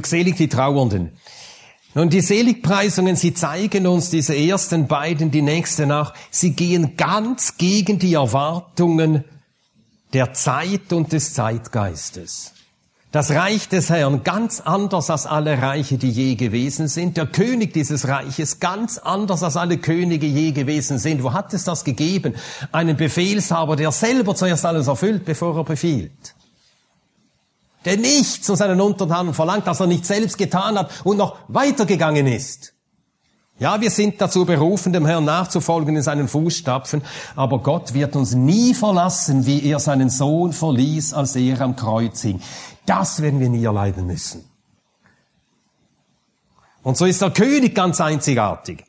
Glückselig die Trauernden. Nun, die Seligpreisungen, sie zeigen uns diese ersten beiden, die nächste nach, sie gehen ganz gegen die Erwartungen der Zeit und des Zeitgeistes. Das Reich des Herrn ganz anders als alle Reiche, die je gewesen sind. Der König dieses Reiches ganz anders als alle Könige je gewesen sind. Wo hat es das gegeben? Einen Befehlshaber, der selber zuerst alles erfüllt, bevor er befiehlt der nichts von seinen Untertanen verlangt, das er nicht selbst getan hat und noch weitergegangen ist. Ja, wir sind dazu berufen, dem Herrn nachzufolgen in seinen Fußstapfen, aber Gott wird uns nie verlassen, wie er seinen Sohn verließ, als er am Kreuz hing. Das werden wir nie erleiden müssen. Und so ist der König ganz einzigartig.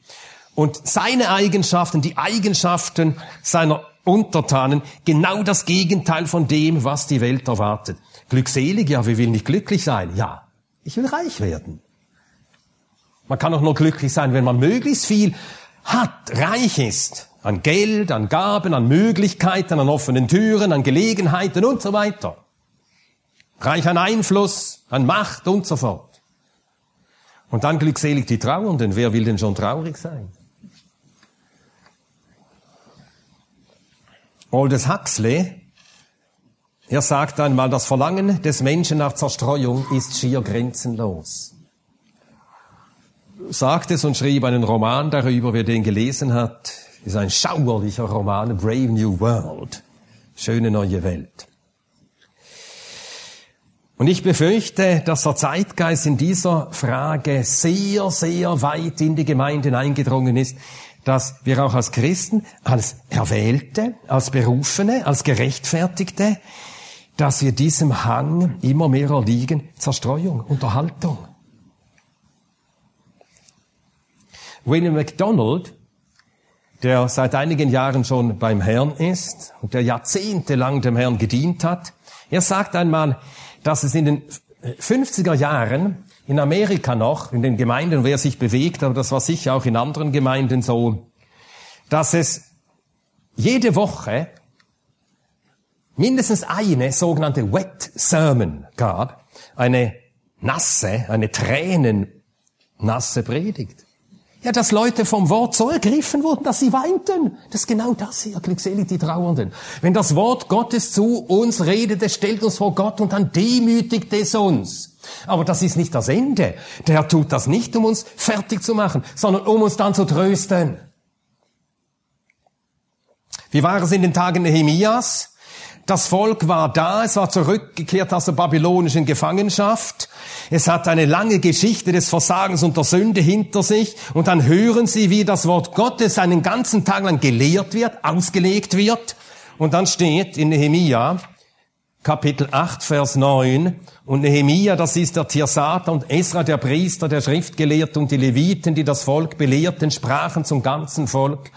Und seine Eigenschaften, die Eigenschaften seiner Untertanen, genau das Gegenteil von dem, was die Welt erwartet. Glückselig, ja, wir will nicht glücklich sein? Ja, ich will reich werden. Man kann auch nur glücklich sein, wenn man möglichst viel hat, reich ist. An Geld, an Gaben, an Möglichkeiten, an offenen Türen, an Gelegenheiten und so weiter. Reich an Einfluss, an Macht und so fort. Und dann glückselig die Trauernden. Wer will denn schon traurig sein? Aldous Huxley er sagt einmal, das Verlangen des Menschen nach Zerstreuung ist schier grenzenlos. Sagt es und schrieb einen Roman darüber, wer den gelesen hat. Ist ein schauerlicher Roman, Brave New World. Schöne neue Welt. Und ich befürchte, dass der Zeitgeist in dieser Frage sehr, sehr weit in die Gemeinden eingedrungen ist, dass wir auch als Christen, als Erwählte, als Berufene, als Gerechtfertigte dass wir diesem Hang immer mehr erliegen, Zerstreuung, Unterhaltung. William MacDonald, der seit einigen Jahren schon beim Herrn ist und der jahrzehntelang dem Herrn gedient hat, er sagt einmal, dass es in den 50er Jahren in Amerika noch, in den Gemeinden, wo er sich bewegt, aber das war sicher auch in anderen Gemeinden so, dass es jede Woche mindestens eine sogenannte Wet Sermon gab, eine nasse, eine tränennasse Predigt. Ja, dass Leute vom Wort so ergriffen wurden, dass sie weinten. Das ist genau das hier, glückselig die Trauernden. Wenn das Wort Gottes zu uns redet, es stellt uns vor Gott und dann demütigt es uns. Aber das ist nicht das Ende. Der Herr tut das nicht, um uns fertig zu machen, sondern um uns dann zu trösten. Wie war es in den Tagen Nehemias? Das Volk war da, es war zurückgekehrt aus der babylonischen Gefangenschaft. Es hat eine lange Geschichte des Versagens und der Sünde hinter sich. Und dann hören sie, wie das Wort Gottes einen ganzen Tag lang gelehrt wird, ausgelegt wird. Und dann steht in Nehemia, Kapitel 8, Vers 9. Und Nehemia, das ist der Tirsata und Esra, der Priester, der Schriftgelehrte und die Leviten, die das Volk belehrten, sprachen zum ganzen Volk.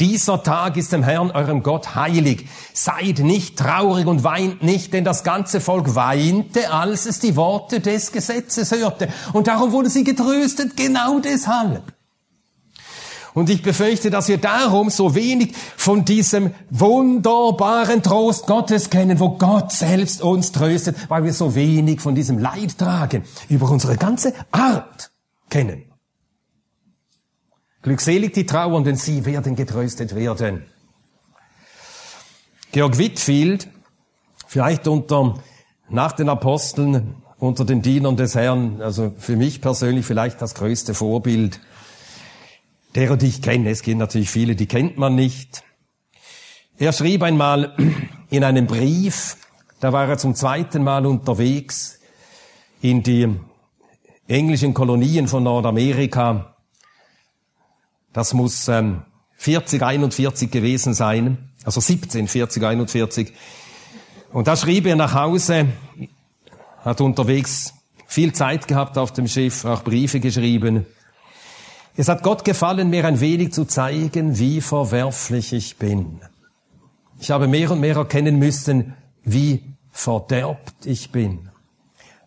Dieser Tag ist dem Herrn, eurem Gott, heilig. Seid nicht traurig und weint nicht, denn das ganze Volk weinte, als es die Worte des Gesetzes hörte. Und darum wurde sie getröstet, genau deshalb. Und ich befürchte, dass wir darum so wenig von diesem wunderbaren Trost Gottes kennen, wo Gott selbst uns tröstet, weil wir so wenig von diesem Leid tragen, über unsere ganze Art kennen. Glückselig die Trauernden, sie werden getröstet werden. Georg Whitfield, vielleicht unter, nach den Aposteln, unter den Dienern des Herrn, also für mich persönlich vielleicht das größte Vorbild, derer, die ich kenne. Es gibt natürlich viele, die kennt man nicht. Er schrieb einmal in einem Brief, da war er zum zweiten Mal unterwegs in die englischen Kolonien von Nordamerika. Das muss ähm, 40, 41 gewesen sein, also 17, 40, 41. Und da schrieb er nach Hause, hat unterwegs viel Zeit gehabt auf dem Schiff, auch Briefe geschrieben. Es hat Gott gefallen, mir ein wenig zu zeigen, wie verwerflich ich bin. Ich habe mehr und mehr erkennen müssen, wie verderbt ich bin.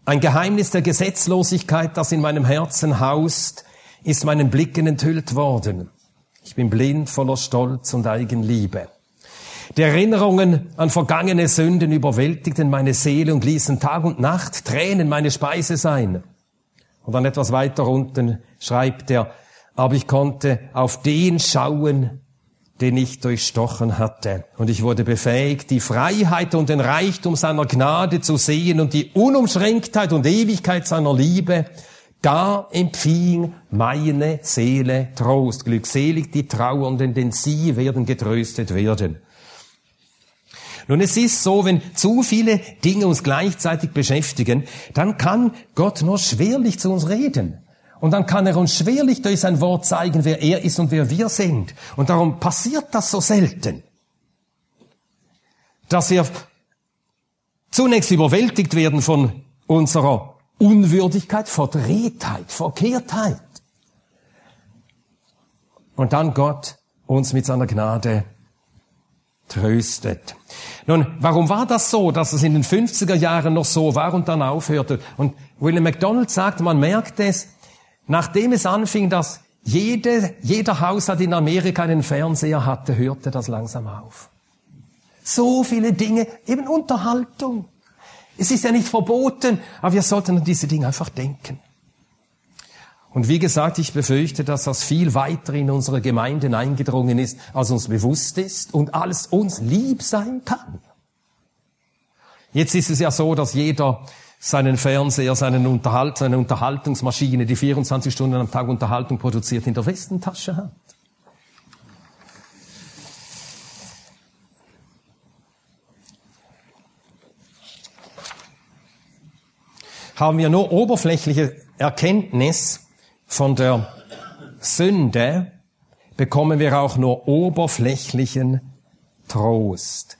Ein Geheimnis der Gesetzlosigkeit, das in meinem Herzen haust, ist meinen Blicken enthüllt worden. Ich bin blind, voller Stolz und Eigenliebe. Die Erinnerungen an vergangene Sünden überwältigten meine Seele und ließen Tag und Nacht Tränen meine Speise sein. Und dann etwas weiter unten schreibt er, aber ich konnte auf den schauen, den ich durchstochen hatte. Und ich wurde befähigt, die Freiheit und den Reichtum seiner Gnade zu sehen und die Unumschränktheit und Ewigkeit seiner Liebe. Da empfing meine Seele Trost. Glückselig die Trauernden, denn sie werden getröstet werden. Nun, es ist so, wenn zu viele Dinge uns gleichzeitig beschäftigen, dann kann Gott nur schwerlich zu uns reden. Und dann kann er uns schwerlich durch sein Wort zeigen, wer er ist und wer wir sind. Und darum passiert das so selten, dass wir zunächst überwältigt werden von unserer Unwürdigkeit, Verdrehtheit, Verkehrtheit. Und dann Gott uns mit seiner Gnade tröstet. Nun, warum war das so, dass es in den 50er Jahren noch so war und dann aufhörte? Und William MacDonald sagt, man merkt es, nachdem es anfing, dass jede, jeder Haushalt in Amerika einen Fernseher hatte, hörte das langsam auf. So viele Dinge, eben Unterhaltung. Es ist ja nicht verboten, aber wir sollten an diese Dinge einfach denken. Und wie gesagt, ich befürchte, dass das viel weiter in unsere Gemeinden eingedrungen ist, als uns bewusst ist und als uns lieb sein kann. Jetzt ist es ja so, dass jeder seinen Fernseher, seinen Unterhalt, seine Unterhaltungsmaschine, die 24 Stunden am Tag Unterhaltung produziert, in der Westentasche hat. Haben wir nur oberflächliche Erkenntnis, von der Sünde bekommen wir auch nur oberflächlichen Trost.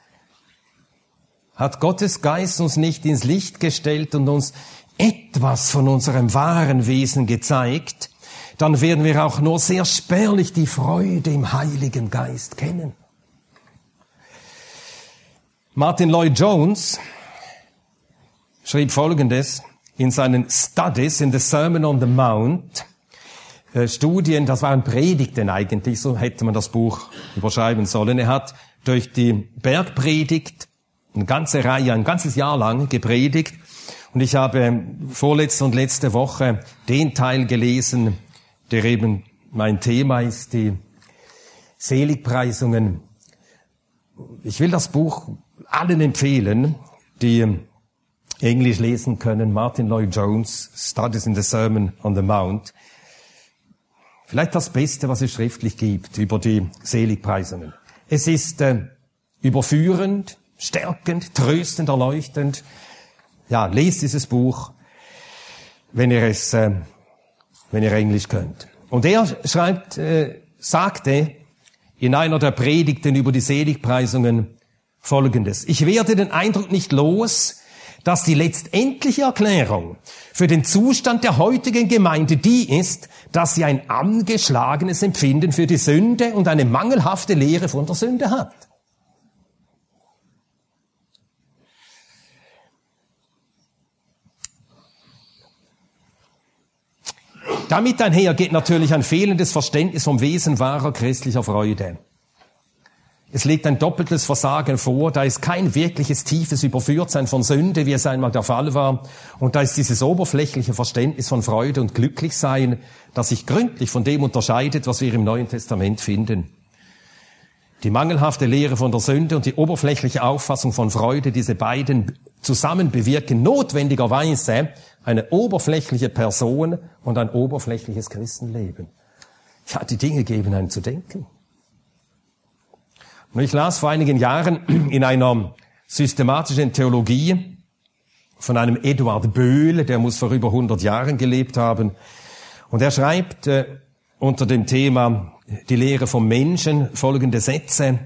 Hat Gottes Geist uns nicht ins Licht gestellt und uns etwas von unserem wahren Wesen gezeigt, dann werden wir auch nur sehr spärlich die Freude im Heiligen Geist kennen. Martin Lloyd Jones schrieb Folgendes in seinen Studies in the Sermon on the Mount. Äh, Studien, das waren Predigten eigentlich, so hätte man das Buch überschreiben sollen. Er hat durch die Bergpredigt eine ganze Reihe, ein ganzes Jahr lang gepredigt. Und ich habe vorletzte und letzte Woche den Teil gelesen, der eben mein Thema ist, die Seligpreisungen. Ich will das Buch allen empfehlen, die Englisch lesen können. Martin Lloyd Jones, Studies in the Sermon on the Mount. Vielleicht das Beste, was es schriftlich gibt über die Seligpreisungen. Es ist äh, überführend, stärkend, tröstend, erleuchtend. Ja, lest dieses Buch, wenn ihr es, äh, wenn ihr Englisch könnt. Und er schreibt, äh, sagte in einer der Predigten über die Seligpreisungen Folgendes. Ich werde den Eindruck nicht los, dass die letztendliche Erklärung für den Zustand der heutigen Gemeinde die ist, dass sie ein angeschlagenes Empfinden für die Sünde und eine mangelhafte Lehre von der Sünde hat. Damit einher geht natürlich ein fehlendes Verständnis vom Wesen wahrer christlicher Freude. Es liegt ein doppeltes Versagen vor, da ist kein wirkliches tiefes Überführtsein von Sünde, wie es einmal der Fall war, und da ist dieses oberflächliche Verständnis von Freude und Glücklichsein, das sich gründlich von dem unterscheidet, was wir im Neuen Testament finden. Die mangelhafte Lehre von der Sünde und die oberflächliche Auffassung von Freude, diese beiden zusammen bewirken notwendigerweise eine oberflächliche Person und ein oberflächliches Christenleben. Ja, die Dinge geben einen zu denken. Und ich las vor einigen Jahren in einer systematischen Theologie von einem Eduard Böhl, der muss vor über 100 Jahren gelebt haben. Und er schreibt äh, unter dem Thema die Lehre vom Menschen folgende Sätze.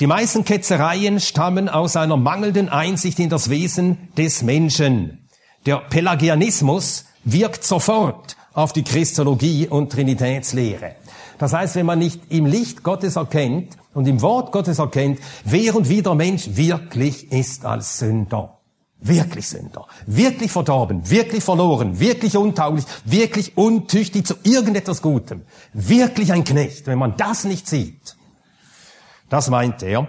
Die meisten Ketzereien stammen aus einer mangelnden Einsicht in das Wesen des Menschen. Der Pelagianismus wirkt sofort auf die Christologie und Trinitätslehre. Das heißt, wenn man nicht im Licht Gottes erkennt und im Wort Gottes erkennt, wer und wie der Mensch wirklich ist als Sünder. Wirklich Sünder. Wirklich verdorben. Wirklich verloren. Wirklich untauglich. Wirklich untüchtig zu irgendetwas Gutem. Wirklich ein Knecht. Wenn man das nicht sieht. Das meint er.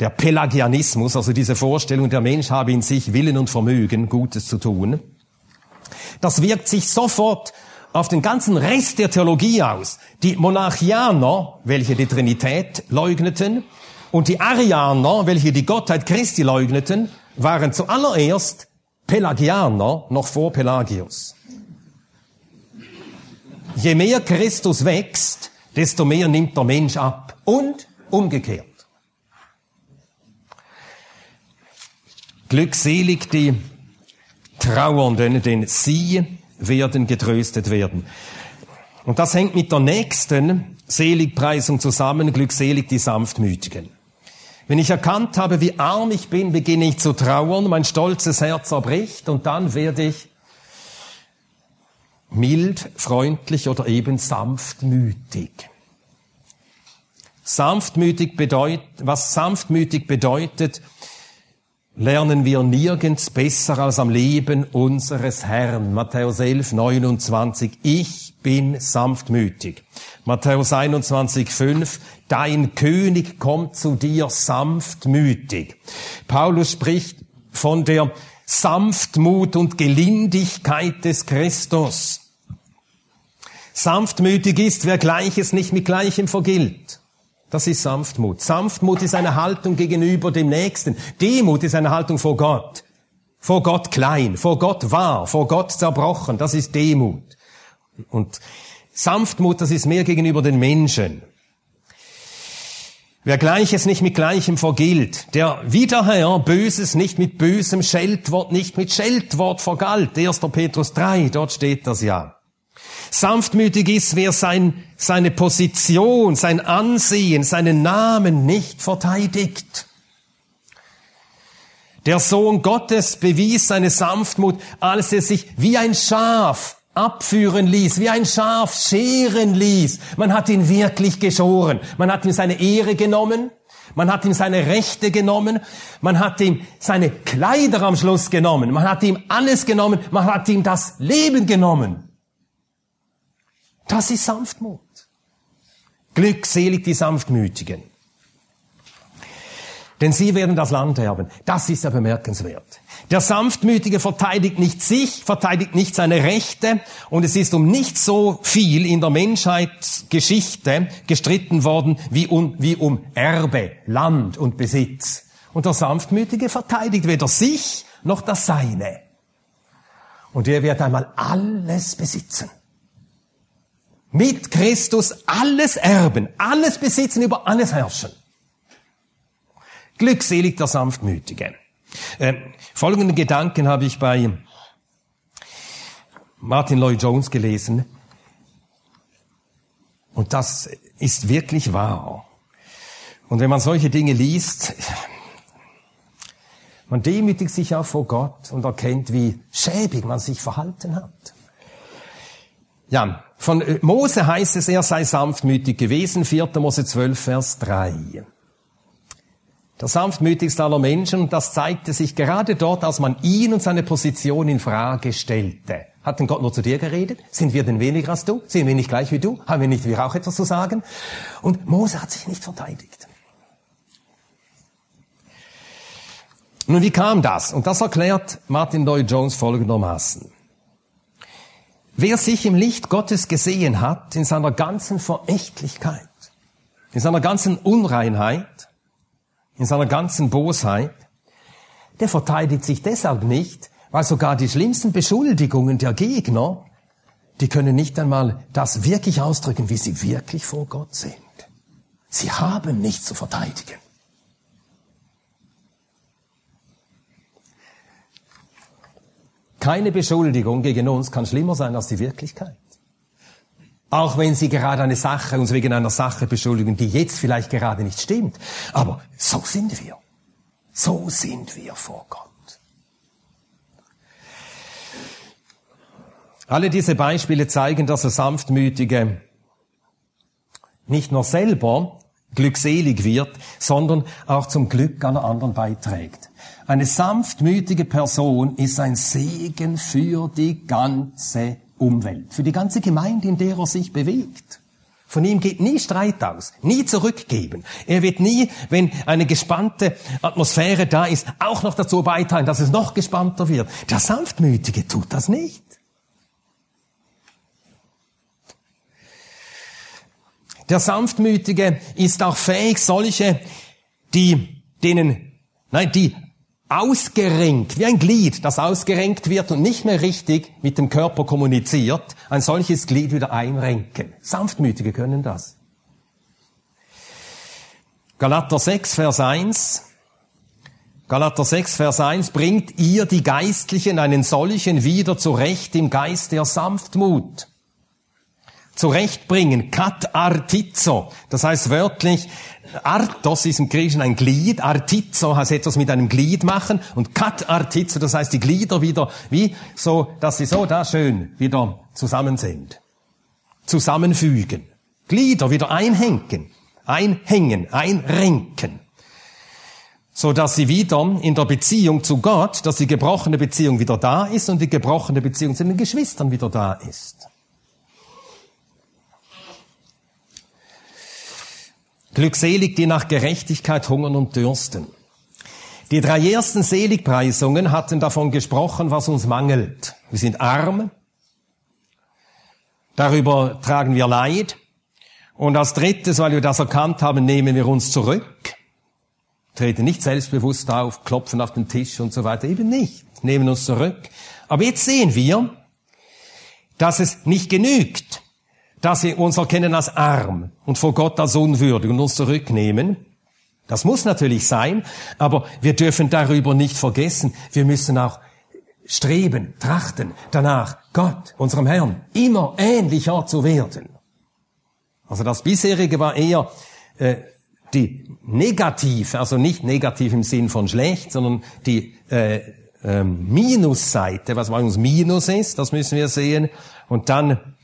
Der Pelagianismus, also diese Vorstellung, der Mensch habe in sich Willen und Vermögen, Gutes zu tun. Das wirkt sich sofort auf den ganzen Rest der Theologie aus. Die Monarchianer, welche die Trinität leugneten, und die Arianer, welche die Gottheit Christi leugneten, waren zuallererst Pelagianer noch vor Pelagius. Je mehr Christus wächst, desto mehr nimmt der Mensch ab. Und umgekehrt. Glückselig die Trauernden, denn sie werden getröstet werden. Und das hängt mit der nächsten Seligpreisung zusammen, glückselig die Sanftmütigen. Wenn ich erkannt habe, wie arm ich bin, beginne ich zu trauern, mein stolzes Herz zerbricht und dann werde ich mild, freundlich oder eben sanftmütig. Sanftmütig bedeutet, was sanftmütig bedeutet, lernen wir nirgends besser als am Leben unseres Herrn. Matthäus 11, 29. Ich bin sanftmütig. Matthäus 21, 5. Dein König kommt zu dir sanftmütig. Paulus spricht von der Sanftmut und Gelindigkeit des Christus. Sanftmütig ist, wer Gleiches nicht mit Gleichem vergilt. Das ist Sanftmut. Sanftmut ist eine Haltung gegenüber dem Nächsten. Demut ist eine Haltung vor Gott. Vor Gott klein, vor Gott wahr, vor Gott zerbrochen. Das ist Demut. Und Sanftmut, das ist mehr gegenüber den Menschen. Wer Gleiches nicht mit Gleichem vergilt, der wiederher Böses nicht mit bösem Scheltwort, nicht mit Scheltwort vergalt. 1. Petrus 3, dort steht das ja. Sanftmütig ist, wer sein, seine Position, sein Ansehen, seinen Namen nicht verteidigt. Der Sohn Gottes bewies seine Sanftmut, als er sich wie ein Schaf abführen ließ, wie ein Schaf scheren ließ. Man hat ihn wirklich geschoren. Man hat ihm seine Ehre genommen. Man hat ihm seine Rechte genommen. Man hat ihm seine Kleider am Schluss genommen. Man hat ihm alles genommen. Man hat ihm das Leben genommen. Das ist Sanftmut. Glückselig die Sanftmütigen. Denn sie werden das Land erben. Das ist ja bemerkenswert. Der Sanftmütige verteidigt nicht sich, verteidigt nicht seine Rechte und es ist um nicht so viel in der Menschheitsgeschichte gestritten worden wie um, wie um Erbe, Land und Besitz. Und der Sanftmütige verteidigt weder sich noch das Seine. Und er wird einmal alles besitzen mit Christus alles erben, alles besitzen, über alles herrschen. Glückselig der Sanftmütige. Äh, folgenden Gedanken habe ich bei Martin Lloyd Jones gelesen. Und das ist wirklich wahr. Und wenn man solche Dinge liest, man demütigt sich auch vor Gott und erkennt, wie schäbig man sich verhalten hat. Ja, von äh, Mose heißt es, er sei sanftmütig gewesen, 4. Mose 12, Vers 3. Der sanftmütigste aller Menschen, das zeigte sich gerade dort, als man ihn und seine Position in Frage stellte. Hat denn Gott nur zu dir geredet? Sind wir denn weniger als du? Sind wir nicht gleich wie du? Haben wir nicht wir auch etwas zu sagen? Und Mose hat sich nicht verteidigt. Nun, wie kam das? Und das erklärt Martin Lloyd Jones folgendermaßen. Wer sich im Licht Gottes gesehen hat, in seiner ganzen Verächtlichkeit, in seiner ganzen Unreinheit, in seiner ganzen Bosheit, der verteidigt sich deshalb nicht, weil sogar die schlimmsten Beschuldigungen der Gegner, die können nicht einmal das wirklich ausdrücken, wie sie wirklich vor Gott sind. Sie haben nichts zu verteidigen. Keine Beschuldigung gegen uns kann schlimmer sein als die Wirklichkeit. Auch wenn Sie gerade eine Sache, uns wegen einer Sache beschuldigen, die jetzt vielleicht gerade nicht stimmt. Aber so sind wir. So sind wir vor Gott. Alle diese Beispiele zeigen, dass der Sanftmütige nicht nur selber glückselig wird, sondern auch zum Glück aller anderen beiträgt. Eine sanftmütige Person ist ein Segen für die ganze Umwelt, für die ganze Gemeinde, in der er sich bewegt. Von ihm geht nie Streit aus, nie zurückgeben. Er wird nie, wenn eine gespannte Atmosphäre da ist, auch noch dazu beitragen, dass es noch gespannter wird. Der Sanftmütige tut das nicht. Der Sanftmütige ist auch fähig, solche, die, denen, nein, die ausgerenkt, wie ein Glied, das ausgerenkt wird und nicht mehr richtig mit dem Körper kommuniziert, ein solches Glied wieder einrenken. Sanftmütige können das. Galater 6, Vers 1. Galater 6, Vers 1. Bringt ihr die Geistlichen einen solchen wieder zurecht im Geist der Sanftmut zurechtbringen. Kat artizo. Das heißt wörtlich, Artos ist im Griechischen ein Glied. Artizo heißt etwas mit einem Glied machen. Und kat artizo, das heißt die Glieder wieder, wie so, dass sie so da schön wieder zusammen sind. Zusammenfügen. Glieder wieder einhängen. Einhängen, einrenken so dass sie wieder in der Beziehung zu Gott, dass die gebrochene Beziehung wieder da ist und die gebrochene Beziehung zu den Geschwistern wieder da ist. Glückselig, die nach Gerechtigkeit hungern und dürsten. Die drei ersten Seligpreisungen hatten davon gesprochen, was uns mangelt. Wir sind arm, darüber tragen wir Leid und als drittes, weil wir das erkannt haben, nehmen wir uns zurück, treten nicht selbstbewusst auf, klopfen auf den Tisch und so weiter, eben nicht, nehmen uns zurück. Aber jetzt sehen wir, dass es nicht genügt, dass wir uns erkennen als arm und vor Gott als unwürdig und uns zurücknehmen. Das muss natürlich sein, aber wir dürfen darüber nicht vergessen. Wir müssen auch streben, trachten danach, Gott, unserem Herrn, immer ähnlicher zu werden. Also das bisherige war eher äh, die negativ, also nicht negativ im Sinn von schlecht, sondern die äh, äh, Minusseite, was bei uns Minus ist, das müssen wir sehen. Und dann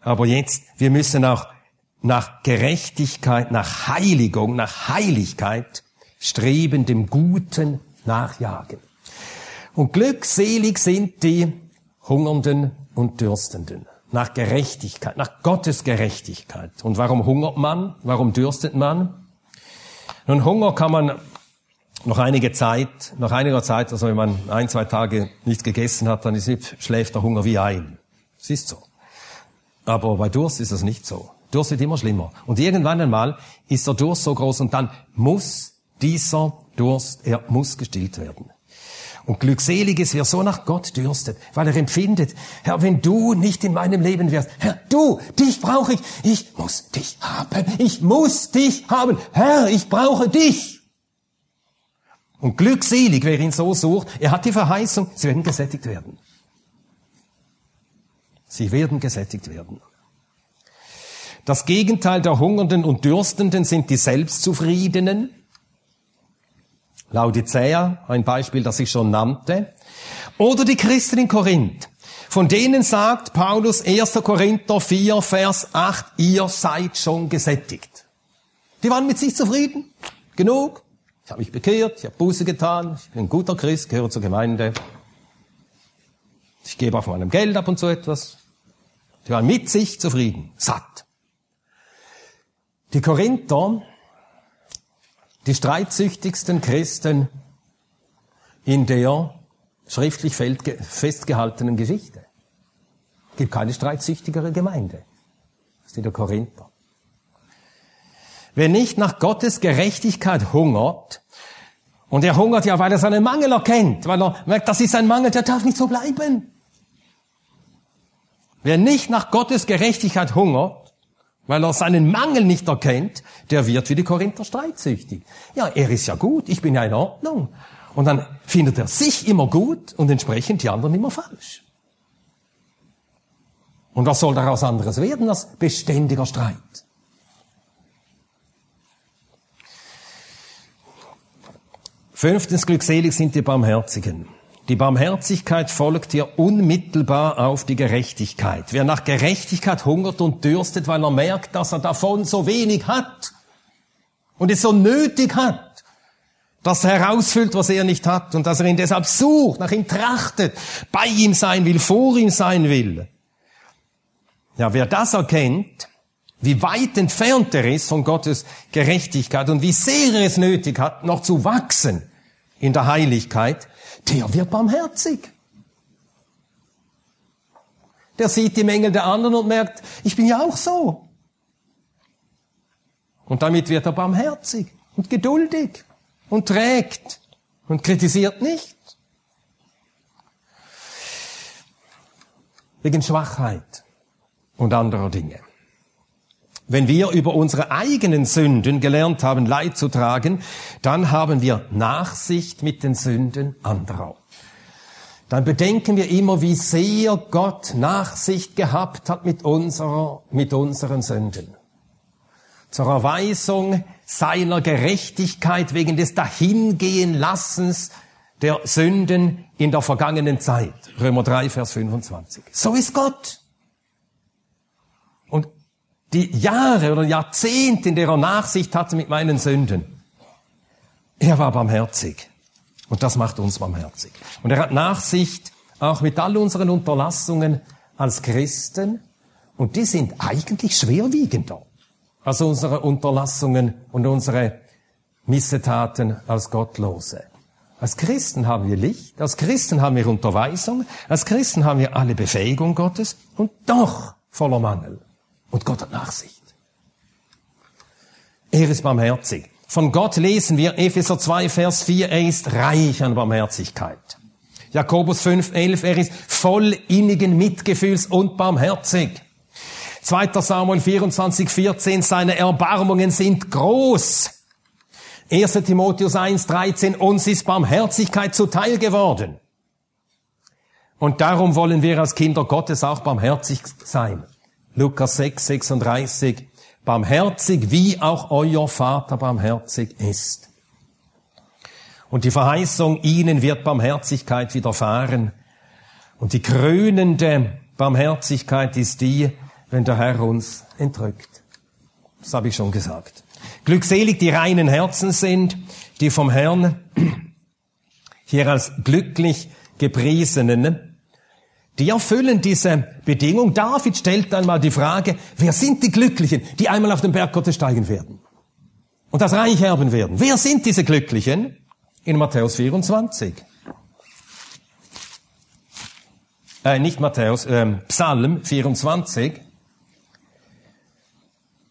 aber jetzt, wir müssen auch nach Gerechtigkeit, nach Heiligung, nach Heiligkeit streben, dem Guten nachjagen. Und glückselig sind die Hungernden und Dürstenden. Nach Gerechtigkeit, nach Gottes Gerechtigkeit. Und warum hungert man? Warum dürstet man? Nun, Hunger kann man noch einige Zeit, nach einiger Zeit, also wenn man ein, zwei Tage nichts gegessen hat, dann ist, schläft der Hunger wie ein. Es ist so. Aber bei Durst ist das nicht so. Durst wird immer schlimmer. Und irgendwann einmal ist der Durst so groß und dann muss dieser Durst, er muss gestillt werden. Und glückselig ist, wer so nach Gott dürstet, weil er empfindet, Herr, wenn du nicht in meinem Leben wärst, Herr, du, dich brauche ich, ich muss dich haben, ich muss dich haben, Herr, ich brauche dich. Und glückselig, wer ihn so sucht, er hat die Verheißung, sie werden gesättigt werden. Sie werden gesättigt werden. Das Gegenteil der Hungernden und Dürstenden sind die Selbstzufriedenen. Laodicea, ein Beispiel, das ich schon nannte. Oder die Christen in Korinth. Von denen sagt Paulus 1. Korinther 4, Vers 8, ihr seid schon gesättigt. Die waren mit sich zufrieden. Genug. Ich habe mich bekehrt, ich habe Buße getan, ich bin ein guter Christ, gehöre zur Gemeinde. Ich gebe auf meinem Geld ab und zu etwas. Die waren mit sich zufrieden, satt. Die Korinther, die streitsüchtigsten Christen in der schriftlich festgehaltenen Geschichte. Es gibt keine streitsüchtigere Gemeinde als die der Korinther. Wer nicht nach Gottes Gerechtigkeit hungert, und er hungert ja, weil er seinen Mangel erkennt, weil er merkt, das ist ein Mangel, der darf nicht so bleiben. Wer nicht nach Gottes Gerechtigkeit hungert, weil er seinen Mangel nicht erkennt, der wird wie die Korinther streitsüchtig. Ja, er ist ja gut, ich bin ja in Ordnung. Und dann findet er sich immer gut und entsprechend die anderen immer falsch. Und was soll daraus anderes werden als beständiger Streit? Fünftens, glückselig sind die Barmherzigen. Die Barmherzigkeit folgt hier unmittelbar auf die Gerechtigkeit. Wer nach Gerechtigkeit hungert und dürstet, weil er merkt, dass er davon so wenig hat und es so nötig hat, dass er herausfüllt, was er nicht hat und dass er ihn deshalb sucht, nach ihm trachtet, bei ihm sein will, vor ihm sein will. Ja, wer das erkennt, wie weit entfernt er ist von Gottes Gerechtigkeit und wie sehr er es nötig hat, noch zu wachsen in der Heiligkeit, der wird barmherzig. Der sieht die Mängel der anderen und merkt, ich bin ja auch so. Und damit wird er barmherzig und geduldig und trägt und kritisiert nicht. Wegen Schwachheit und anderer Dinge. Wenn wir über unsere eigenen Sünden gelernt haben, Leid zu tragen, dann haben wir Nachsicht mit den Sünden anderer. Dann bedenken wir immer, wie sehr Gott Nachsicht gehabt hat mit unserer, mit unseren Sünden. Zur Erweisung seiner Gerechtigkeit wegen des Dahingehen-Lassens der Sünden in der vergangenen Zeit. Römer 3, Vers 25. So ist Gott die Jahre oder Jahrzehnte, in der er Nachsicht hatte mit meinen Sünden. Er war barmherzig. Und das macht uns barmherzig. Und er hat Nachsicht auch mit all unseren Unterlassungen als Christen. Und die sind eigentlich schwerwiegender als unsere Unterlassungen und unsere Missetaten als Gottlose. Als Christen haben wir Licht, als Christen haben wir Unterweisung, als Christen haben wir alle Befähigung Gottes und doch voller Mangel. Und Gott hat Nachsicht. Er ist barmherzig. Von Gott lesen wir Epheser 2, Vers 4, er ist reich an Barmherzigkeit. Jakobus 5, 11, er ist voll innigen Mitgefühls und barmherzig. 2. Samuel 24, 14, seine Erbarmungen sind groß. 1. Timotheus 1, 13, uns ist Barmherzigkeit zuteil geworden. Und darum wollen wir als Kinder Gottes auch barmherzig sein. Lukas 6, 36, barmherzig, wie auch euer Vater barmherzig ist. Und die Verheißung, ihnen wird Barmherzigkeit widerfahren. Und die krönende Barmherzigkeit ist die, wenn der Herr uns entrückt. Das habe ich schon gesagt. Glückselig die reinen Herzen sind, die vom Herrn hier als glücklich gepriesenen die erfüllen diese Bedingung. David stellt einmal die Frage, wer sind die Glücklichen, die einmal auf den Berg Gottes steigen werden und das Reich erben werden? Wer sind diese Glücklichen? In Matthäus 24. Äh, nicht Matthäus, äh, Psalm 24,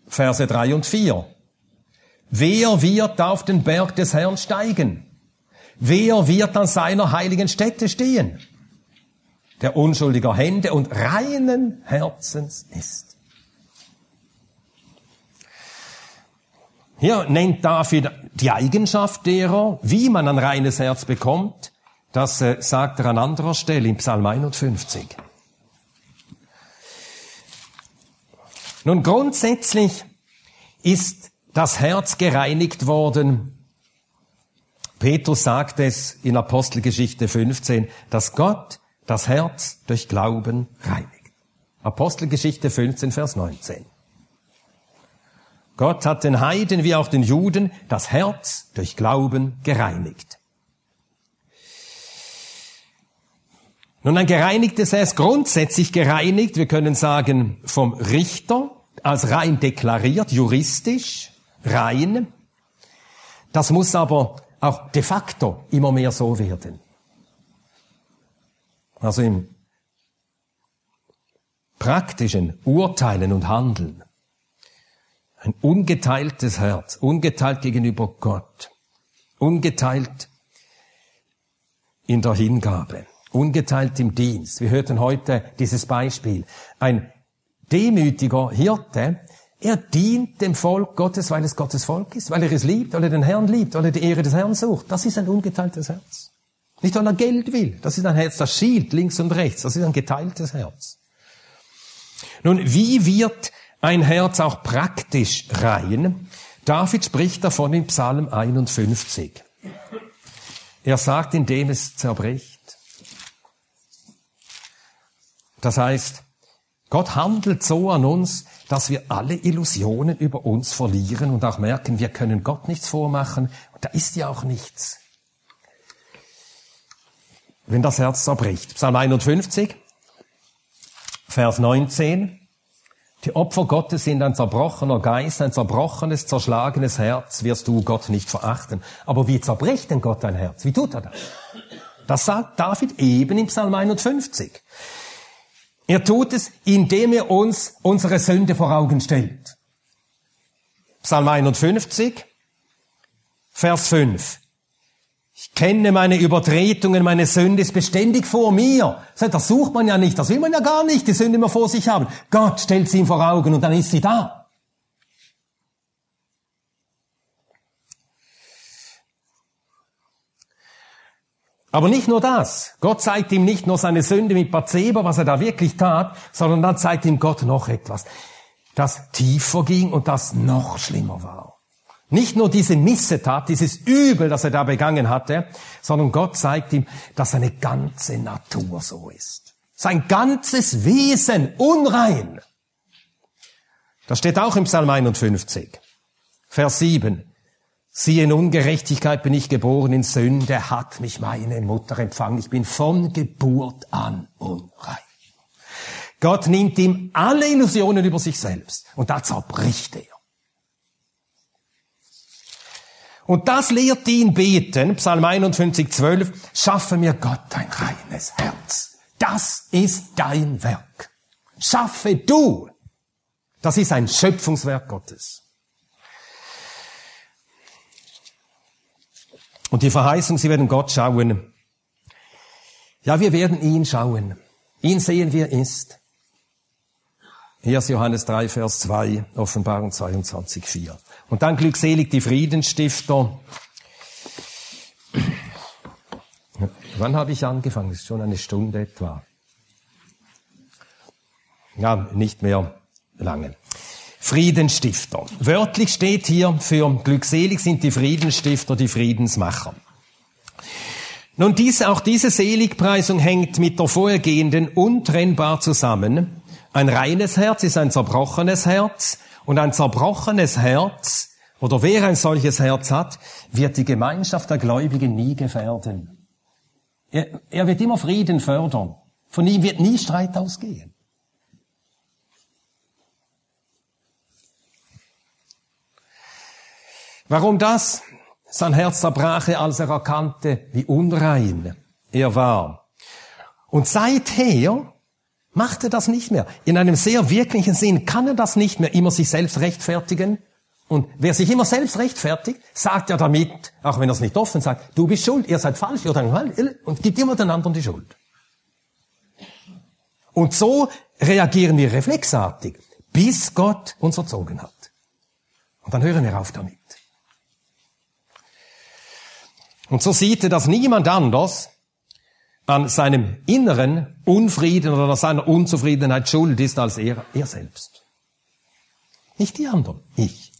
Verse 3 und 4. Wer wird auf den Berg des Herrn steigen? Wer wird an seiner heiligen Stätte stehen? Der unschuldiger Hände und reinen Herzens ist. Hier nennt David die Eigenschaft derer, wie man ein reines Herz bekommt. Das äh, sagt er an anderer Stelle im Psalm 51. Nun grundsätzlich ist das Herz gereinigt worden. Petrus sagt es in Apostelgeschichte 15, dass Gott das Herz durch Glauben reinigt. Apostelgeschichte 15, Vers 19. Gott hat den Heiden wie auch den Juden das Herz durch Glauben gereinigt. Nun, ein gereinigtes Herz, grundsätzlich gereinigt, wir können sagen, vom Richter als rein deklariert, juristisch, rein. Das muss aber auch de facto immer mehr so werden. Also im praktischen Urteilen und Handeln. Ein ungeteiltes Herz, ungeteilt gegenüber Gott, ungeteilt in der Hingabe, ungeteilt im Dienst. Wir hörten heute dieses Beispiel. Ein demütiger Hirte, er dient dem Volk Gottes, weil es Gottes Volk ist, weil er es liebt, weil er den Herrn liebt, weil er die Ehre des Herrn sucht. Das ist ein ungeteiltes Herz. Nicht, weil er Geld will. Das ist ein Herz, das schielt links und rechts. Das ist ein geteiltes Herz. Nun, wie wird ein Herz auch praktisch rein? David spricht davon in Psalm 51. Er sagt, indem es zerbricht, Das heißt, Gott handelt so an uns, dass wir alle Illusionen über uns verlieren und auch merken, wir können Gott nichts vormachen. Da ist ja auch nichts. Wenn das Herz zerbricht. Psalm 51, Vers 19. Die Opfer Gottes sind ein zerbrochener Geist, ein zerbrochenes, zerschlagenes Herz wirst du Gott nicht verachten. Aber wie zerbricht denn Gott dein Herz? Wie tut er das? Das sagt David eben im Psalm 51. Er tut es, indem er uns unsere Sünde vor Augen stellt. Psalm 51, Vers 5. Ich kenne meine Übertretungen, meine Sünde ist beständig vor mir. Das sucht man ja nicht, das will man ja gar nicht, die Sünde immer vor sich haben. Gott stellt sie ihm vor Augen und dann ist sie da. Aber nicht nur das. Gott zeigt ihm nicht nur seine Sünde mit Bathseba, was er da wirklich tat, sondern dann zeigt ihm Gott noch etwas, das tiefer ging und das noch schlimmer war. Nicht nur diese Missetat, dieses Übel, das er da begangen hatte, sondern Gott zeigt ihm, dass seine ganze Natur so ist. Sein ganzes Wesen unrein. Das steht auch im Psalm 51, Vers 7. Siehe, in Ungerechtigkeit bin ich geboren, in Sünde hat mich meine Mutter empfangen. Ich bin von Geburt an unrein. Gott nimmt ihm alle Illusionen über sich selbst und da zerbricht er. Und das lehrt ihn beten, Psalm 51, 12, schaffe mir Gott ein reines Herz. Das ist dein Werk. Schaffe du. Das ist ein Schöpfungswerk Gottes. Und die Verheißung, sie werden Gott schauen. Ja, wir werden ihn schauen. Ihn sehen, wie er ist. 1. Johannes 3, Vers 2, Offenbarung 22, 4. Und dann glückselig die Friedensstifter. Wann habe ich angefangen? Das ist schon eine Stunde etwa. Ja, nicht mehr lange. Friedensstifter. Wörtlich steht hier für glückselig sind die Friedensstifter, die Friedensmacher. Nun, diese, auch diese Seligpreisung hängt mit der vorhergehenden untrennbar zusammen. Ein reines Herz ist ein zerbrochenes Herz und ein zerbrochenes Herz oder wer ein solches Herz hat, wird die Gemeinschaft der Gläubigen nie gefährden. Er, er wird immer Frieden fördern. Von ihm wird nie Streit ausgehen. Warum das? Sein Herz zerbrache, als er erkannte, wie unrein er war. Und seither macht er das nicht mehr. In einem sehr wirklichen Sinn kann er das nicht mehr immer sich selbst rechtfertigen. Und wer sich immer selbst rechtfertigt, sagt ja damit, auch wenn er es nicht offen sagt, du bist schuld, ihr seid falsch, oder und gibt immer den anderen die Schuld. Und so reagieren wir reflexartig, bis Gott uns erzogen hat. Und dann hören wir auf damit. Und so sieht er, dass niemand anders an seinem inneren Unfrieden oder seiner Unzufriedenheit schuld ist als er, er selbst. Nicht die anderen, ich.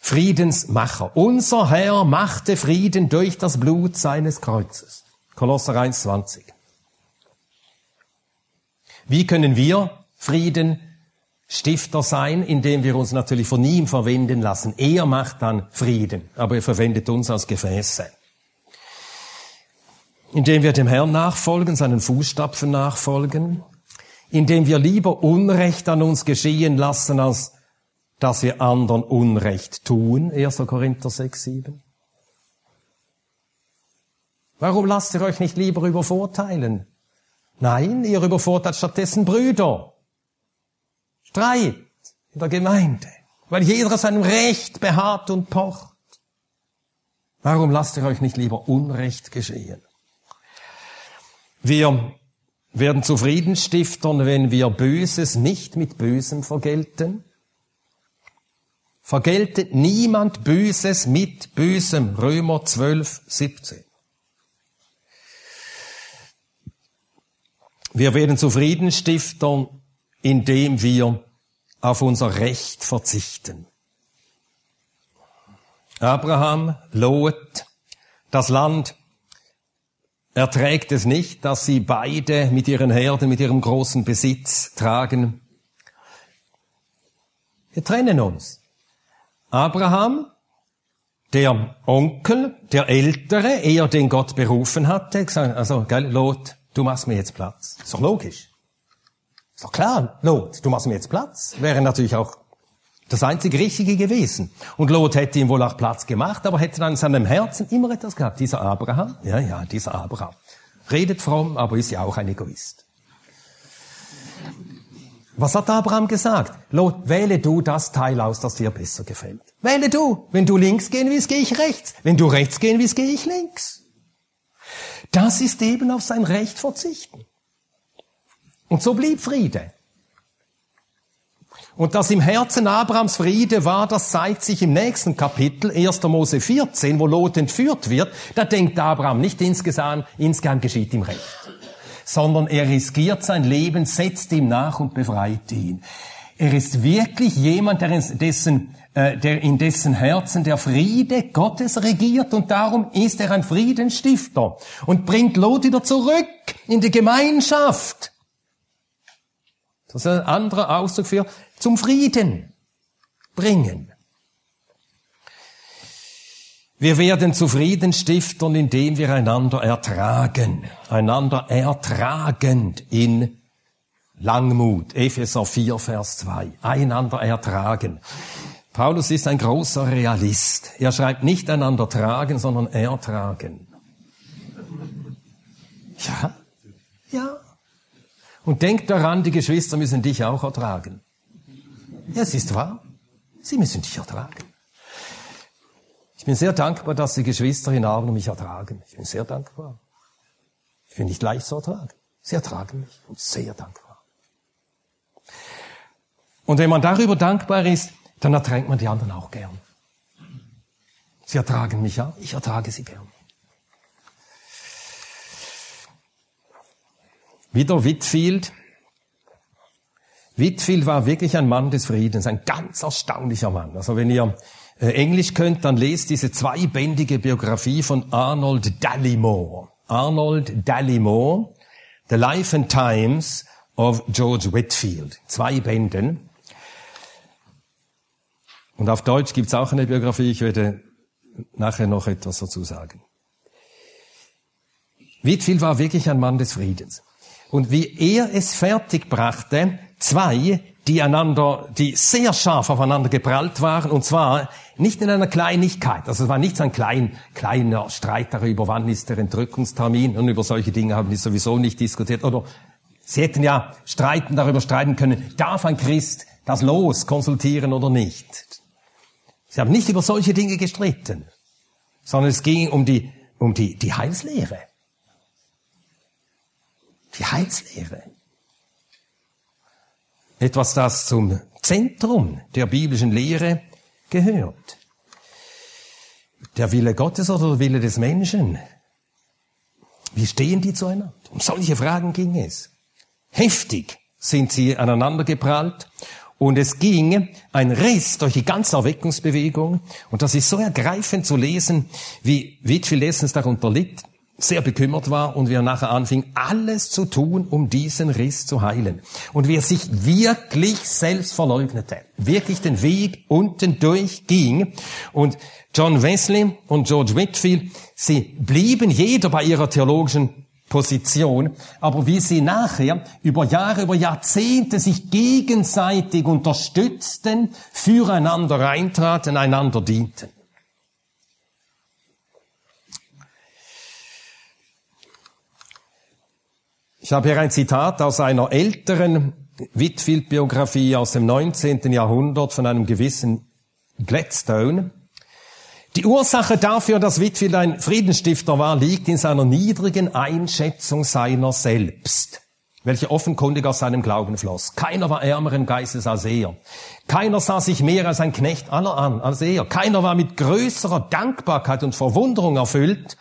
Friedensmacher. Unser Herr machte Frieden durch das Blut seines Kreuzes. Kolosser 1,20. Wie können wir Frieden Stifter sein, indem wir uns natürlich von ihm verwenden lassen. Er macht dann Frieden, aber er verwendet uns als Gefäße. Indem wir dem Herrn nachfolgen, seinen Fußstapfen nachfolgen, indem wir lieber Unrecht an uns geschehen lassen, als dass wir anderen Unrecht tun. 1. Korinther 6, 7. Warum lasst ihr euch nicht lieber übervorteilen? Nein, ihr übervorteilt stattdessen Brüder. Streit in der Gemeinde, weil jeder seinem Recht beharrt und pocht. Warum lasst ihr euch nicht lieber Unrecht geschehen? Wir werden zufrieden stiftern, wenn wir Böses nicht mit Bösem vergelten. Vergeltet niemand Böses mit Bösem. Römer 12, 17. Wir werden zufrieden stiftern, indem wir auf unser Recht verzichten. Abraham, Lot, das Land erträgt es nicht, dass sie beide mit ihren Herden, mit ihrem großen Besitz tragen. Wir trennen uns. Abraham, der Onkel, der Ältere, er den Gott berufen hatte, gesagt, also, gell, Lot, du machst mir jetzt Platz. Ist doch logisch. Ist doch klar, Lot, du machst mir jetzt Platz. Wäre natürlich auch das einzige Richtige gewesen. Und Lot hätte ihm wohl auch Platz gemacht, aber hätte dann in seinem Herzen immer etwas gehabt. Dieser Abraham, ja, ja, dieser Abraham. Redet fromm, aber ist ja auch ein Egoist. Was hat Abraham gesagt? Lot, wähle du das Teil aus, das dir besser gefällt. Wähle du. Wenn du links gehen willst, gehe ich rechts. Wenn du rechts gehen willst, gehe ich links. Das ist eben auf sein Recht verzichten. Und so blieb Friede. Und dass im Herzen Abrahams Friede war, das zeigt sich im nächsten Kapitel, 1. Mose 14, wo Lot entführt wird. Da denkt Abraham nicht insgesamt, insgeheim geschieht ihm Recht sondern er riskiert sein Leben, setzt ihm nach und befreit ihn. Er ist wirklich jemand, der in dessen, äh, der in dessen Herzen der Friede Gottes regiert und darum ist er ein Friedensstifter und bringt Lot wieder zurück in die Gemeinschaft. Das ist ein anderer Ausdruck für zum Frieden bringen. Wir werden Zufriedenstiftern, indem wir einander ertragen. Einander ertragend in Langmut. Epheser 4, Vers 2. Einander ertragen. Paulus ist ein großer Realist. Er schreibt nicht einander tragen, sondern ertragen. Ja, ja. Und denkt daran, die Geschwister müssen dich auch ertragen. Ja, es ist wahr. Sie müssen dich ertragen. Ich bin sehr dankbar, dass die Geschwister in Armen mich ertragen. Ich bin sehr dankbar. Ich bin nicht leicht zu ertragen. Sie ertragen mich und sehr dankbar. Und wenn man darüber dankbar ist, dann erträgt man die anderen auch gern. Sie ertragen mich auch, ich ertrage sie gern. Wieder Whitfield. Whitfield war wirklich ein Mann des Friedens, ein ganz erstaunlicher Mann. Also wenn ihr äh, Englisch könnt, dann lest diese zweibändige Biografie von Arnold Dallimore. Arnold Dallimore, The Life and Times of George Whitfield. Zwei Bänden. Und auf Deutsch gibt's auch eine Biografie. Ich werde nachher noch etwas dazu sagen. Whitfield war wirklich ein Mann des Friedens. Und wie er es fertig brachte, zwei die einander, die sehr scharf aufeinander geprallt waren, und zwar nicht in einer Kleinigkeit. Also es war nicht so ein klein, kleiner Streit darüber, wann ist der Entrückungstermin, und über solche Dinge haben die sowieso nicht diskutiert. Oder sie hätten ja streiten, darüber streiten können, darf ein Christ das Los konsultieren oder nicht. Sie haben nicht über solche Dinge gestritten, sondern es ging um die, um die, die Heilslehre. Die Heilslehre. Etwas, das zum Zentrum der biblischen Lehre gehört. Der Wille Gottes oder der Wille des Menschen? Wie stehen die zueinander? Um solche Fragen ging es. Heftig sind sie aneinandergeprallt und es ging ein Riss durch die ganze Erweckungsbewegung und das ist so ergreifend zu lesen, wie Whitfield letztens darunter litt sehr bekümmert war und wie er nachher anfing, alles zu tun, um diesen Riss zu heilen. Und wie er sich wirklich selbst verleugnete, wirklich den Weg unten durchging. Und John Wesley und George Whitfield, sie blieben jeder bei ihrer theologischen Position, aber wie sie nachher über Jahre, über Jahrzehnte sich gegenseitig unterstützten, füreinander eintraten, einander dienten. Ich habe hier ein Zitat aus einer älteren Whitfield-Biografie aus dem 19. Jahrhundert von einem gewissen Gladstone. Die Ursache dafür, dass Whitfield ein Friedensstifter war, liegt in seiner niedrigen Einschätzung seiner selbst, welche offenkundig aus seinem Glauben floss. Keiner war ärmeren Geistes als er. Keiner sah sich mehr als ein Knecht aller an als er. Keiner war mit größerer Dankbarkeit und Verwunderung erfüllt,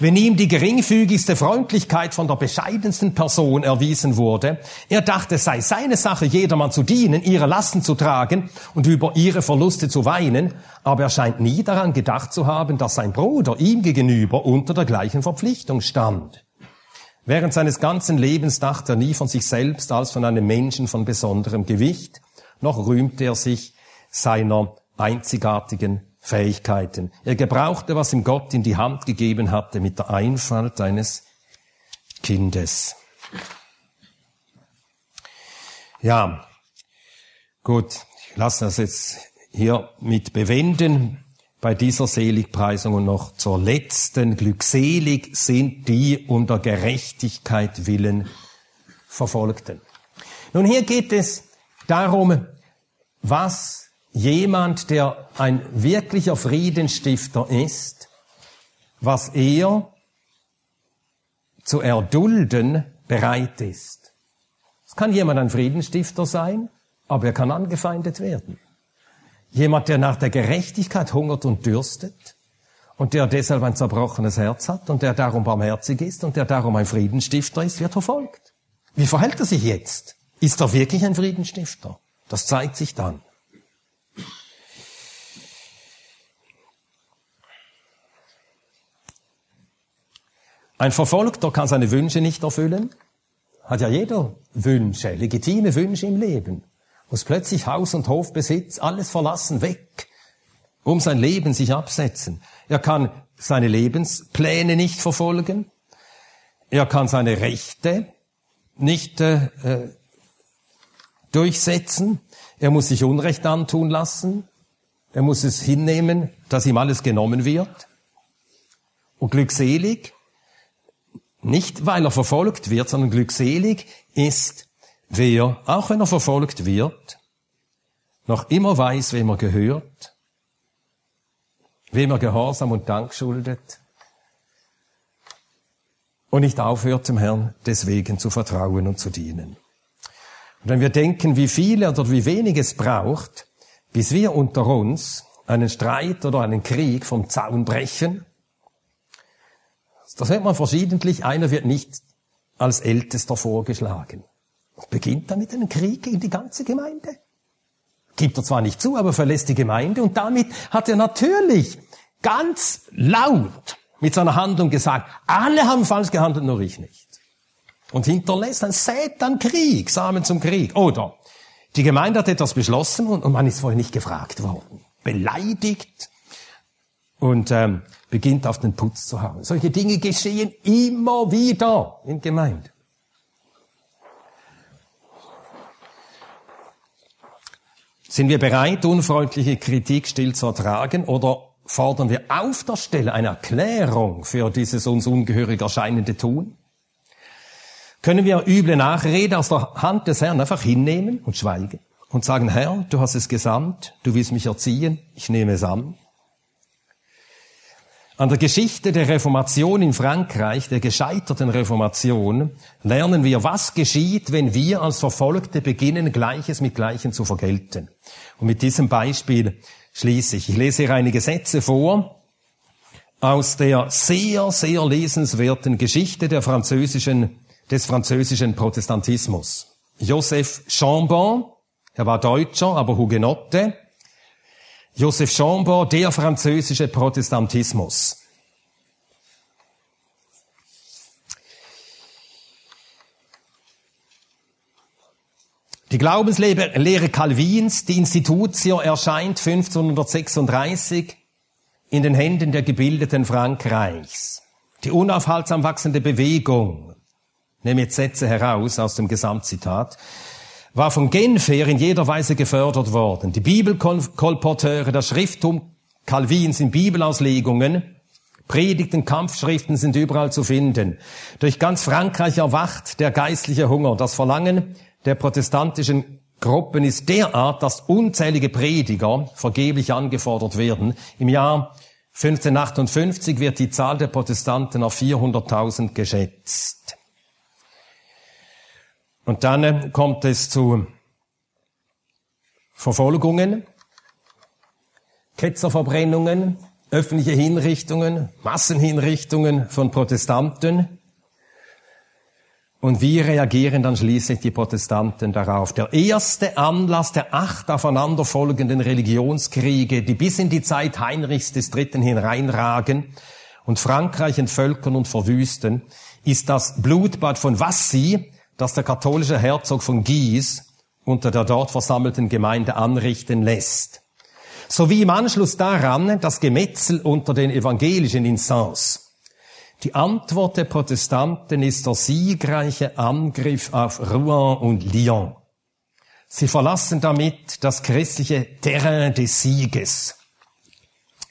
wenn ihm die geringfügigste Freundlichkeit von der bescheidensten Person erwiesen wurde. Er dachte, es sei seine Sache, jedermann zu dienen, ihre Lasten zu tragen und über ihre Verluste zu weinen, aber er scheint nie daran gedacht zu haben, dass sein Bruder ihm gegenüber unter der gleichen Verpflichtung stand. Während seines ganzen Lebens dachte er nie von sich selbst als von einem Menschen von besonderem Gewicht, noch rühmte er sich seiner einzigartigen Fähigkeiten. Er gebrauchte, was ihm Gott in die Hand gegeben hatte, mit der Einfalt eines Kindes. Ja, gut, ich lasse das jetzt hier mit bewenden bei dieser Seligpreisung und noch zur letzten. Glückselig sind die der Gerechtigkeit willen Verfolgten. Nun, hier geht es darum, was jemand, der ein wirklicher Friedensstifter ist, was er zu erdulden bereit ist. Es kann jemand ein Friedensstifter sein, aber er kann angefeindet werden. Jemand, der nach der Gerechtigkeit hungert und dürstet und der deshalb ein zerbrochenes Herz hat und der darum barmherzig ist und der darum ein Friedensstifter ist, wird verfolgt. Wie verhält er sich jetzt? Ist er wirklich ein Friedensstifter? Das zeigt sich dann. Ein Verfolgter kann seine Wünsche nicht erfüllen. Hat ja jeder Wünsche, legitime Wünsche im Leben. Muss plötzlich Haus und Hofbesitz, alles verlassen, weg, um sein Leben sich absetzen. Er kann seine Lebenspläne nicht verfolgen. Er kann seine Rechte nicht äh, durchsetzen. Er muss sich Unrecht antun lassen. Er muss es hinnehmen, dass ihm alles genommen wird. Und glückselig nicht, weil er verfolgt wird, sondern glückselig ist, wer, auch wenn er verfolgt wird, noch immer weiß, wem er gehört, wem er Gehorsam und Dank schuldet und nicht aufhört, dem Herrn deswegen zu vertrauen und zu dienen. Und wenn wir denken, wie viele oder wie wenig es braucht, bis wir unter uns einen Streit oder einen Krieg vom Zaun brechen, das hört man verschiedentlich. Einer wird nicht als Ältester vorgeschlagen. Beginnt damit einen Krieg gegen die ganze Gemeinde. Gibt er zwar nicht zu, aber verlässt die Gemeinde und damit hat er natürlich ganz laut mit seiner Handlung gesagt, alle haben falsch gehandelt, nur ich nicht. Und hinterlässt ein sät dann Krieg, Samen zum Krieg. Oder die Gemeinde hat etwas beschlossen und, man ist vorher nicht gefragt worden. Beleidigt und ähm, beginnt auf den Putz zu hauen. Solche Dinge geschehen immer wieder in Gemeinde. Sind wir bereit, unfreundliche Kritik still zu ertragen oder fordern wir auf der Stelle eine Erklärung für dieses uns ungehörig erscheinende Tun? Können wir üble Nachrede aus der Hand des Herrn einfach hinnehmen und schweigen und sagen, Herr, du hast es gesandt, du willst mich erziehen, ich nehme es an? An der Geschichte der Reformation in Frankreich, der gescheiterten Reformation, lernen wir, was geschieht, wenn wir als Verfolgte beginnen, Gleiches mit Gleichem zu vergelten. Und mit diesem Beispiel schließe ich. Ich lese hier einige Sätze vor aus der sehr, sehr lesenswerten Geschichte der französischen, des französischen Protestantismus. Joseph Chambon, er war Deutscher, aber Hugenotte, Joseph Chambord, der französische Protestantismus. Die Glaubenslehre Calvins, die Institutio, erscheint 1536 in den Händen der Gebildeten Frankreichs. Die unaufhaltsam wachsende Bewegung, nehme jetzt Sätze heraus aus dem Gesamtzitat, war von Genf her in jeder Weise gefördert worden. Die Bibelkolporteure, das Schrifttum Calvins in Bibelauslegungen, Predigten, Kampfschriften sind überall zu finden. Durch ganz Frankreich erwacht der geistliche Hunger. Das Verlangen der protestantischen Gruppen ist derart, dass unzählige Prediger vergeblich angefordert werden. Im Jahr 1558 wird die Zahl der Protestanten auf 400.000 geschätzt. Und dann äh, kommt es zu Verfolgungen, Ketzerverbrennungen, öffentliche Hinrichtungen, Massenhinrichtungen von Protestanten. Und wie reagieren dann schließlich die Protestanten darauf? Der erste Anlass der acht aufeinanderfolgenden Religionskriege, die bis in die Zeit Heinrichs des Dritten hineinragen und Frankreich entvölkern und verwüsten, ist das Blutbad von Vassy, das der katholische Herzog von Guise unter der dort versammelten Gemeinde anrichten lässt. Sowie im Anschluss daran das Gemetzel unter den evangelischen Instanz. Die Antwort der Protestanten ist der siegreiche Angriff auf Rouen und Lyon. Sie verlassen damit das christliche Terrain des Sieges.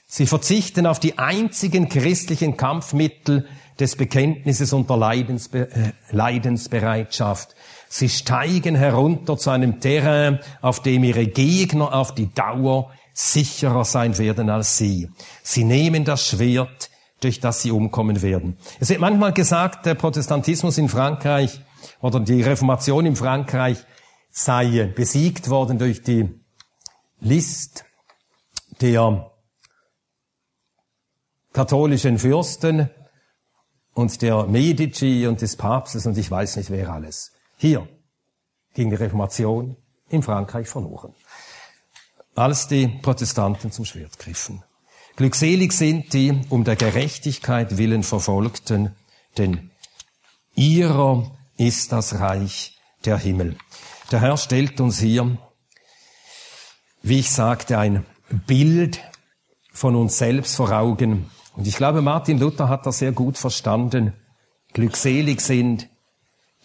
Sie verzichten auf die einzigen christlichen Kampfmittel des Bekenntnisses und der Leidensbe äh, Leidensbereitschaft. Sie steigen herunter zu einem Terrain, auf dem ihre Gegner auf die Dauer sicherer sein werden als sie. Sie nehmen das Schwert, durch das sie umkommen werden. Es wird manchmal gesagt, der Protestantismus in Frankreich oder die Reformation in Frankreich sei besiegt worden durch die List der katholischen Fürsten und der Medici und des Papstes und ich weiß nicht wer alles. Hier ging die Reformation in Frankreich verloren, als die Protestanten zum Schwert griffen. Glückselig sind die um der Gerechtigkeit willen Verfolgten, denn ihrer ist das Reich der Himmel. Der Herr stellt uns hier, wie ich sagte, ein Bild von uns selbst vor Augen. Und ich glaube, Martin Luther hat das sehr gut verstanden. Glückselig sind,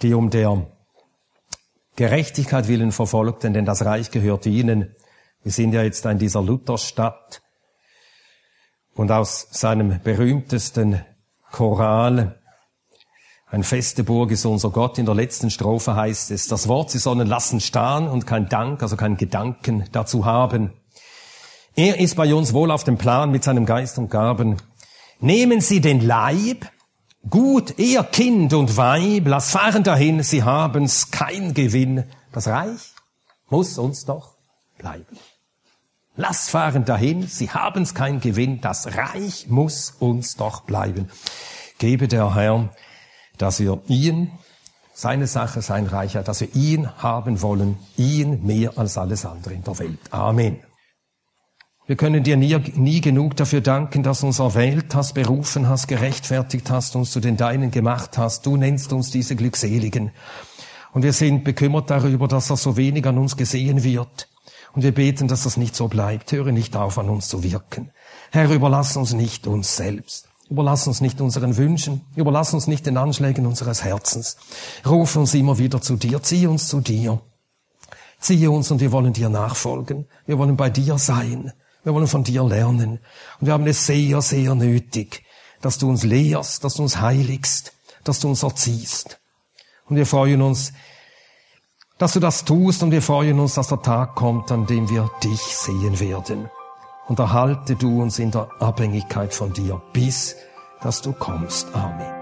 die um der Gerechtigkeit willen Verfolgten, denn das Reich gehört ihnen. Wir sind ja jetzt in dieser Lutherstadt und aus seinem berühmtesten Choral, ein feste Burg ist unser Gott, in der letzten Strophe heißt es, das Wort sie sollen lassen starren und kein Dank, also kein Gedanken dazu haben. Er ist bei uns wohl auf dem Plan mit seinem Geist und Gaben. Nehmen Sie den Leib, gut, ihr Kind und Weib, lass fahren dahin, Sie haben's kein Gewinn. Das Reich muss uns doch bleiben. Lass fahren dahin, sie haben's kein Gewinn, das Reich muss uns doch bleiben. Gebe der Herr, dass wir ihn, seine Sache, sein Reich, dass wir ihn haben wollen, ihn mehr als alles andere in der Welt. Amen. Wir können dir nie, nie genug dafür danken, dass du uns erwählt hast, berufen hast, gerechtfertigt hast, uns zu den Deinen gemacht hast. Du nennst uns diese Glückseligen. Und wir sind bekümmert darüber, dass er so wenig an uns gesehen wird. Und wir beten, dass das nicht so bleibt. Höre nicht auf, an uns zu wirken. Herr, überlass uns nicht uns selbst. Überlass uns nicht unseren Wünschen. Überlass uns nicht den Anschlägen unseres Herzens. Ruf uns immer wieder zu dir. Zieh uns zu dir. Ziehe uns und wir wollen dir nachfolgen. Wir wollen bei dir sein. Wir wollen von dir lernen. Und wir haben es sehr, sehr nötig, dass du uns lehrst, dass du uns heiligst, dass du uns erziehst. Und wir freuen uns, dass du das tust und wir freuen uns, dass der Tag kommt, an dem wir dich sehen werden. Und erhalte du uns in der Abhängigkeit von dir, bis dass du kommst. Amen.